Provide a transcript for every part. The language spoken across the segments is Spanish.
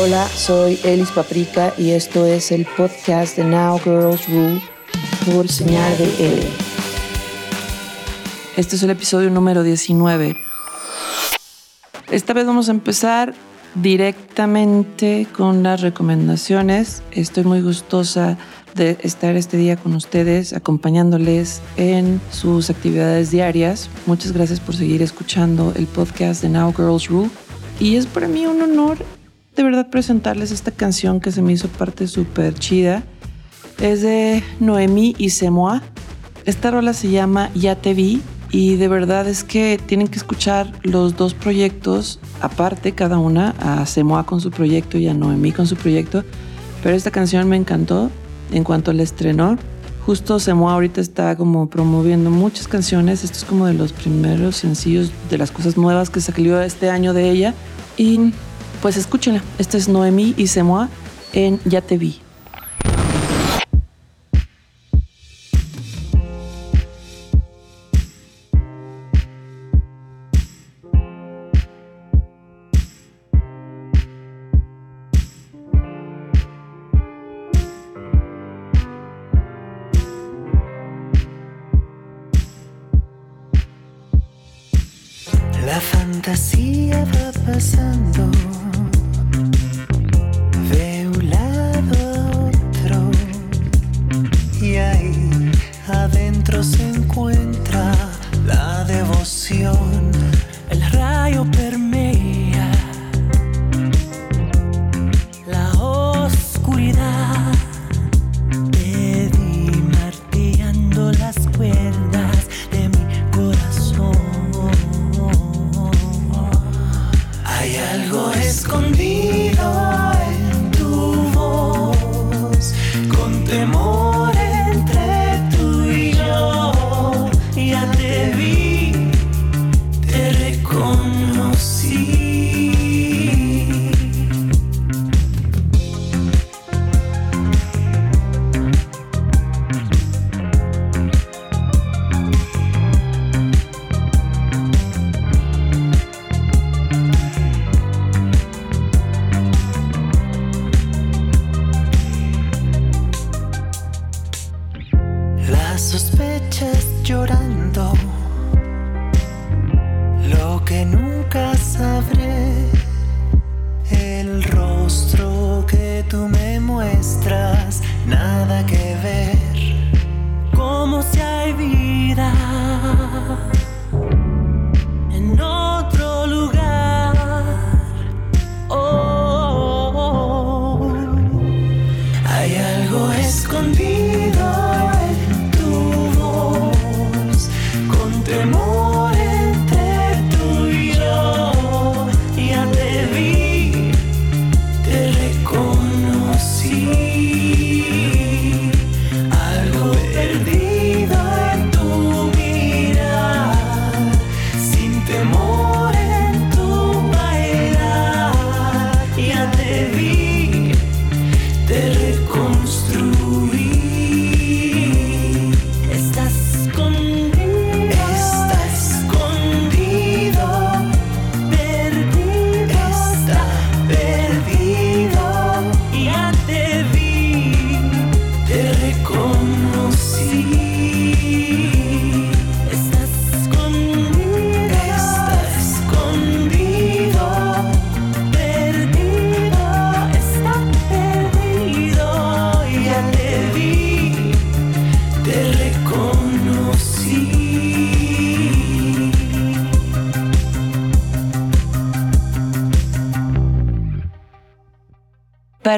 Hola, soy Elis Paprika y esto es el podcast de Now Girls Rule por señal de L. Este es el episodio número 19. Esta vez vamos a empezar directamente con las recomendaciones. Estoy muy gustosa de estar este día con ustedes, acompañándoles en sus actividades diarias. Muchas gracias por seguir escuchando el podcast de Now Girls Rule. Y es para mí un honor de verdad presentarles esta canción que se me hizo parte súper chida. Es de Noemí y Semoa. Esta rola se llama Ya te vi y de verdad es que tienen que escuchar los dos proyectos aparte cada una, a Semoa con su proyecto y a Noemí con su proyecto. Pero esta canción me encantó en cuanto la estrenó. Justo Semoa ahorita está como promoviendo muchas canciones. Esto es como de los primeros sencillos de las cosas nuevas que salió este año de ella. Y pues escúchenla. Esta es Noemí y Semoa en Ya te vi. Adentro se encuentra la devoción. El rayo permea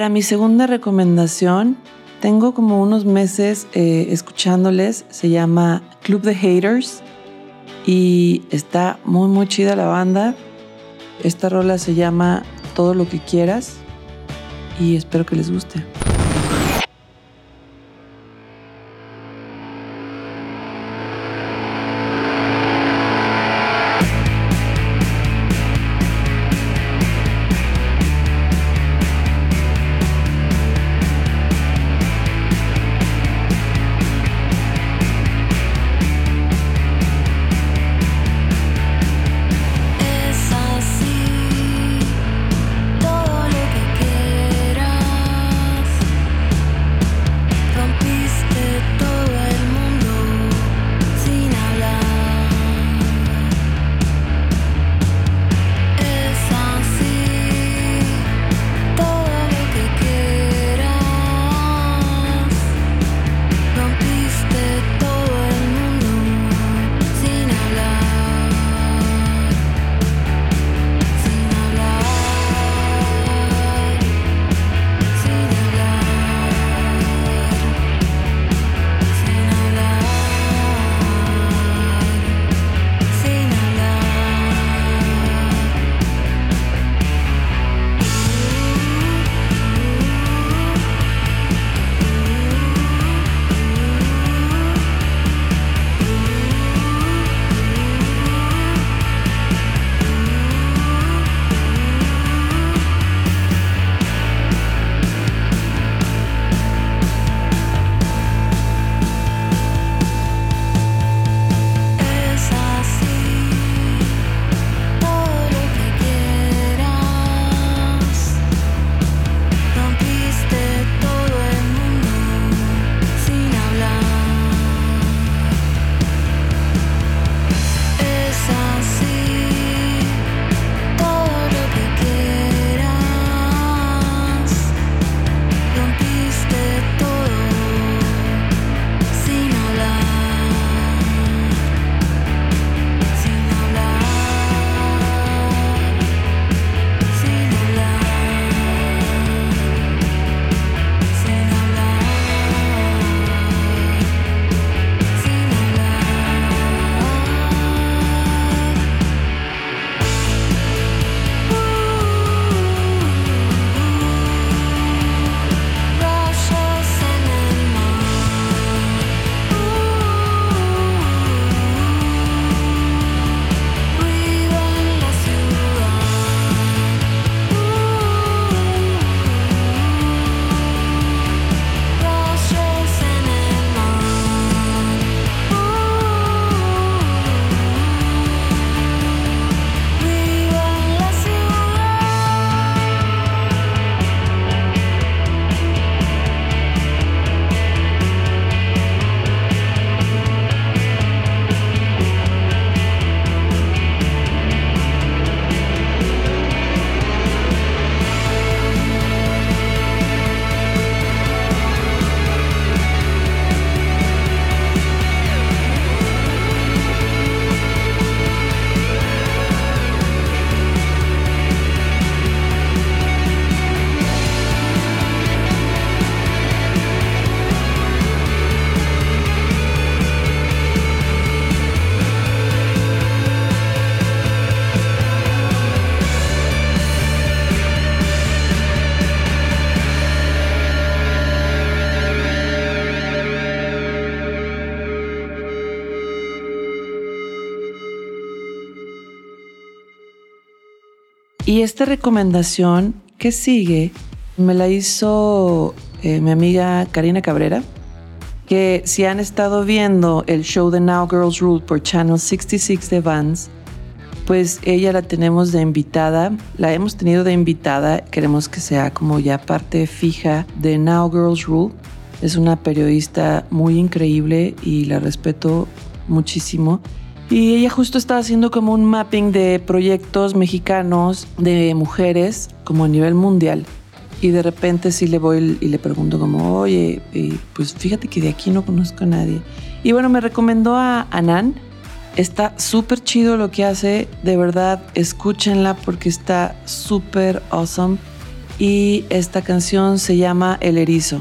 Para mi segunda recomendación, tengo como unos meses eh, escuchándoles, se llama Club de Haters y está muy muy chida la banda. Esta rola se llama Todo lo que quieras y espero que les guste. Y esta recomendación que sigue me la hizo eh, mi amiga Karina Cabrera, que si han estado viendo el show de Now Girls Rule por Channel 66 de Vans, pues ella la tenemos de invitada, la hemos tenido de invitada, queremos que sea como ya parte fija de Now Girls Rule. Es una periodista muy increíble y la respeto muchísimo. Y ella justo está haciendo como un mapping de proyectos mexicanos de mujeres como a nivel mundial. Y de repente sí le voy y le pregunto como, oye, pues fíjate que de aquí no conozco a nadie. Y bueno, me recomendó a Anan. Está súper chido lo que hace. De verdad, escúchenla porque está súper awesome. Y esta canción se llama El Erizo.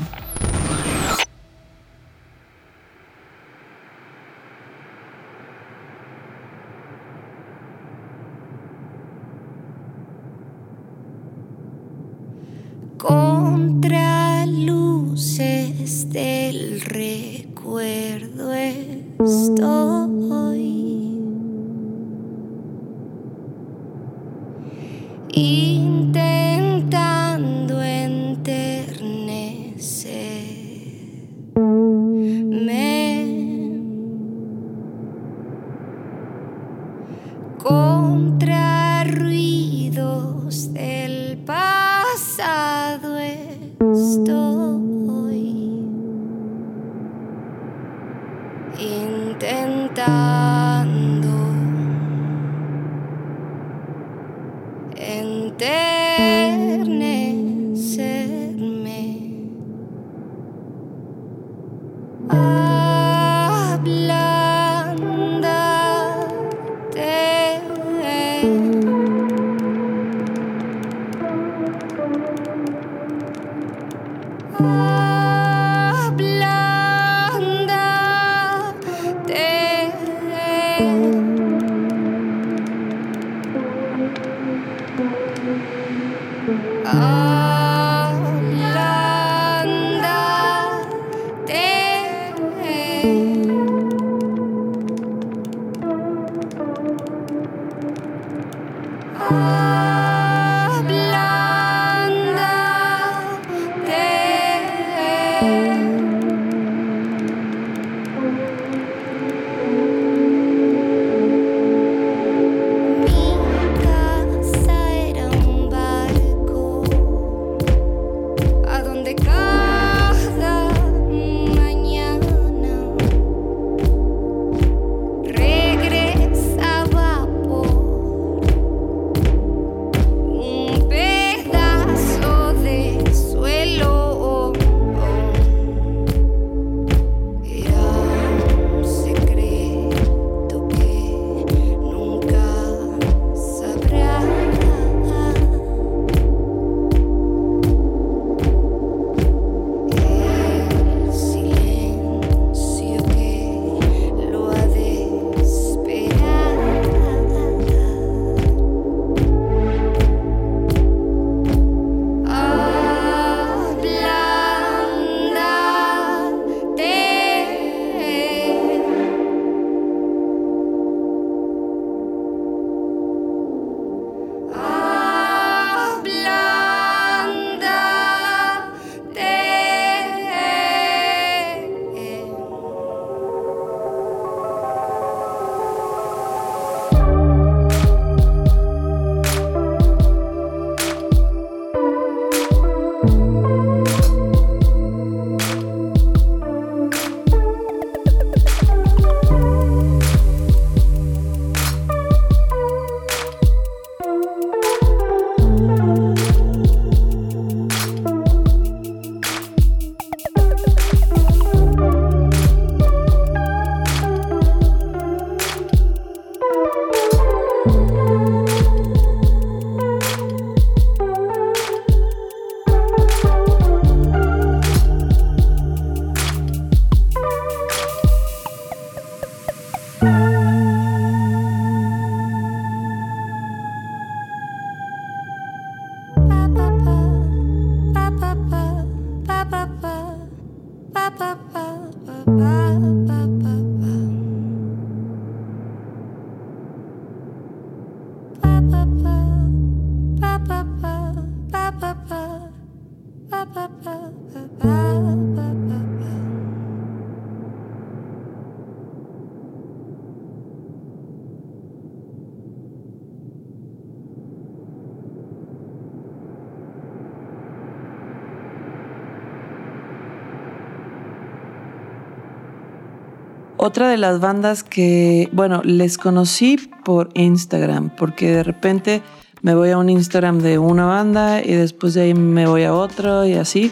Otra de las bandas que, bueno, les conocí por Instagram, porque de repente me voy a un Instagram de una banda y después de ahí me voy a otro y así.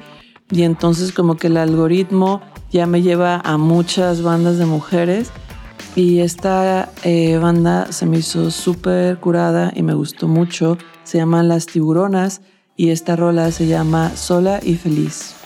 Y entonces como que el algoritmo ya me lleva a muchas bandas de mujeres. Y esta eh, banda se me hizo súper curada y me gustó mucho. Se llaman Las Tiburonas y esta rola se llama Sola y Feliz.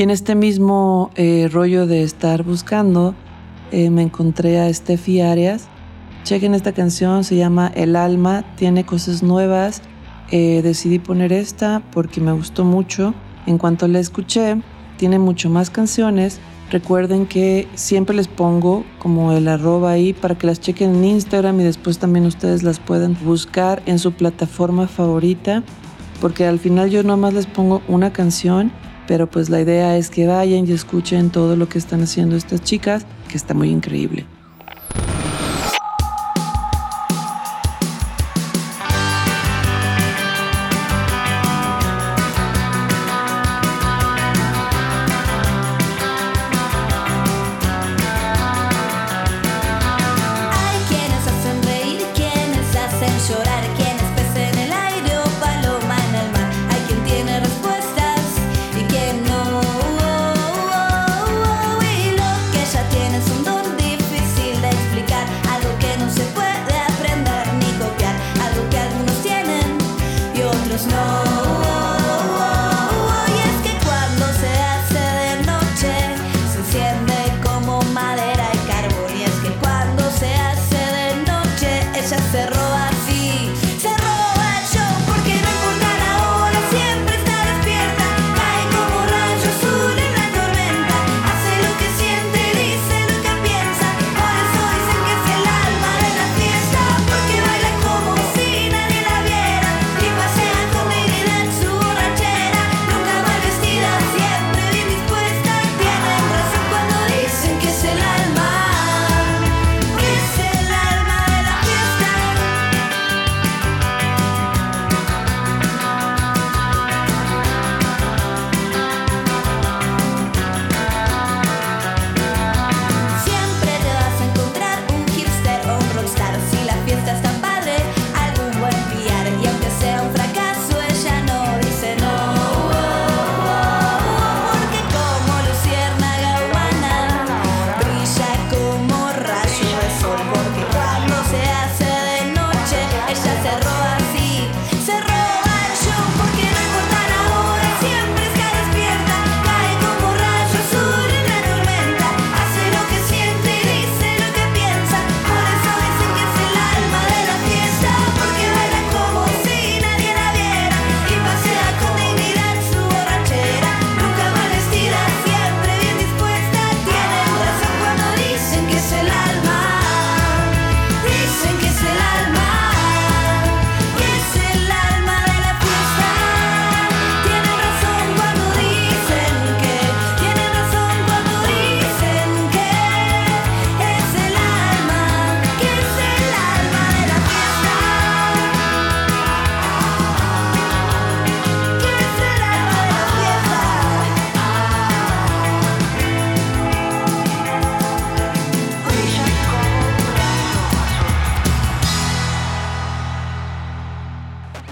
Y en este mismo eh, rollo de estar buscando, eh, me encontré a Steffi Arias. Chequen esta canción, se llama El Alma, tiene cosas nuevas. Eh, decidí poner esta porque me gustó mucho. En cuanto la escuché, tiene mucho más canciones. Recuerden que siempre les pongo como el arroba ahí para que las chequen en Instagram y después también ustedes las pueden buscar en su plataforma favorita. Porque al final yo nomás les pongo una canción, pero pues la idea es que vayan y escuchen todo lo que están haciendo estas chicas, que está muy increíble.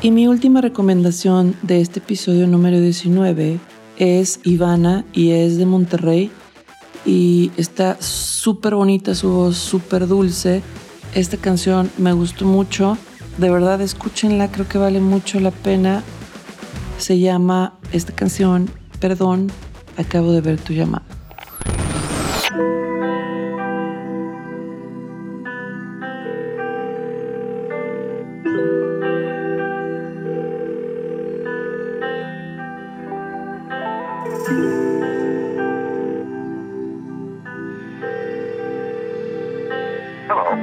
Y mi última recomendación de este episodio número 19 es Ivana y es de Monterrey y está súper bonita su voz, súper dulce. Esta canción me gustó mucho, de verdad escúchenla, creo que vale mucho la pena. Se llama esta canción, perdón, acabo de ver tu llamada. Hello,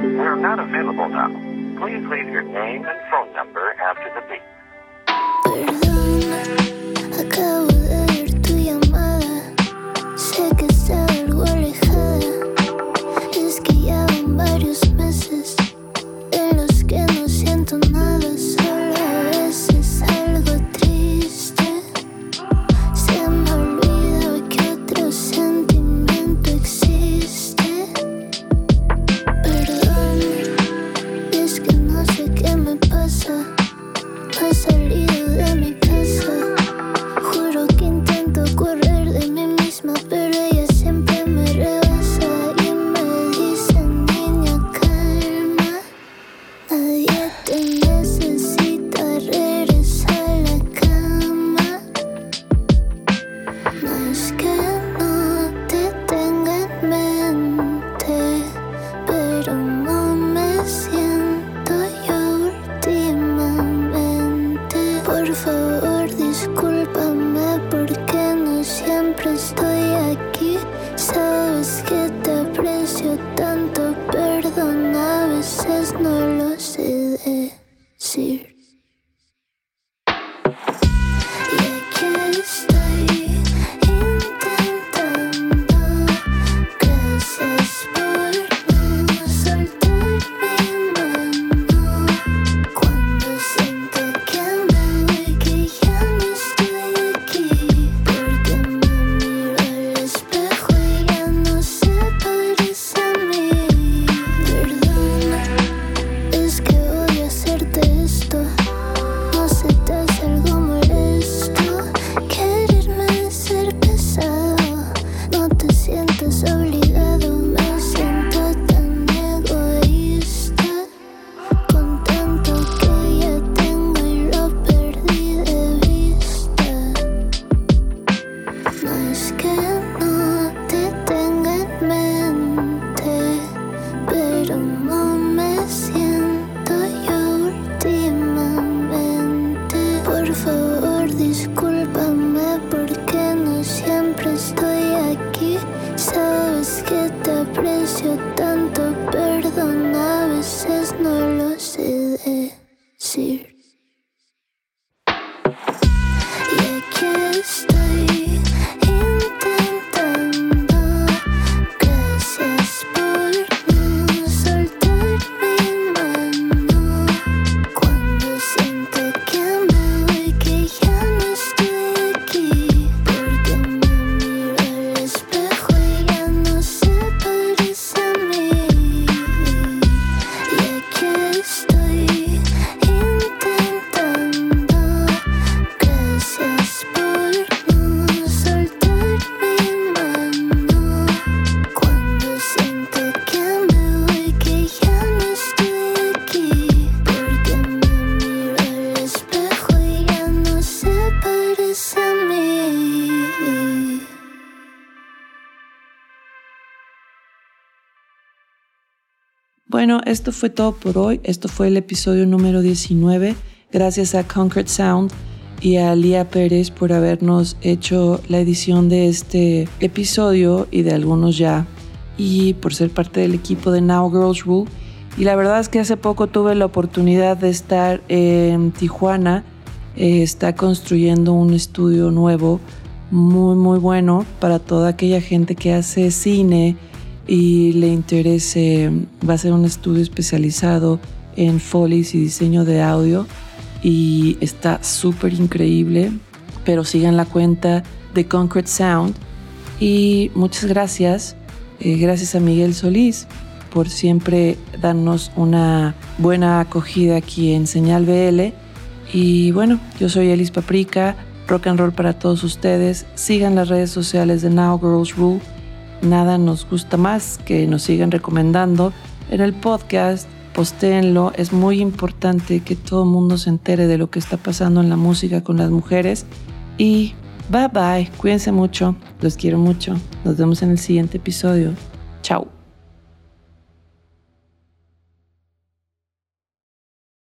we're not available now. Please leave your name and phone number after the beep. beautiful. Bueno, esto fue todo por hoy. Esto fue el episodio número 19. Gracias a Concrete Sound y a Lía Pérez por habernos hecho la edición de este episodio y de algunos ya. Y por ser parte del equipo de Now Girls Rule. Y la verdad es que hace poco tuve la oportunidad de estar en Tijuana. Eh, está construyendo un estudio nuevo muy, muy bueno para toda aquella gente que hace cine y le interese. Va a ser un estudio especializado en folies y diseño de audio y está súper increíble. Pero sigan la cuenta de Concrete Sound y muchas gracias. Eh, gracias a Miguel Solís por siempre darnos una buena acogida aquí en Señal BL Y bueno, yo soy Elis Paprika, rock and roll para todos ustedes. Sigan las redes sociales de Now Girls Rule. Nada nos gusta más que nos sigan recomendando en el podcast. Postéenlo, es muy importante que todo el mundo se entere de lo que está pasando en la música con las mujeres. Y bye bye, cuídense mucho, los quiero mucho. Nos vemos en el siguiente episodio. Chao.